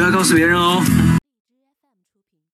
不要告诉别人哦。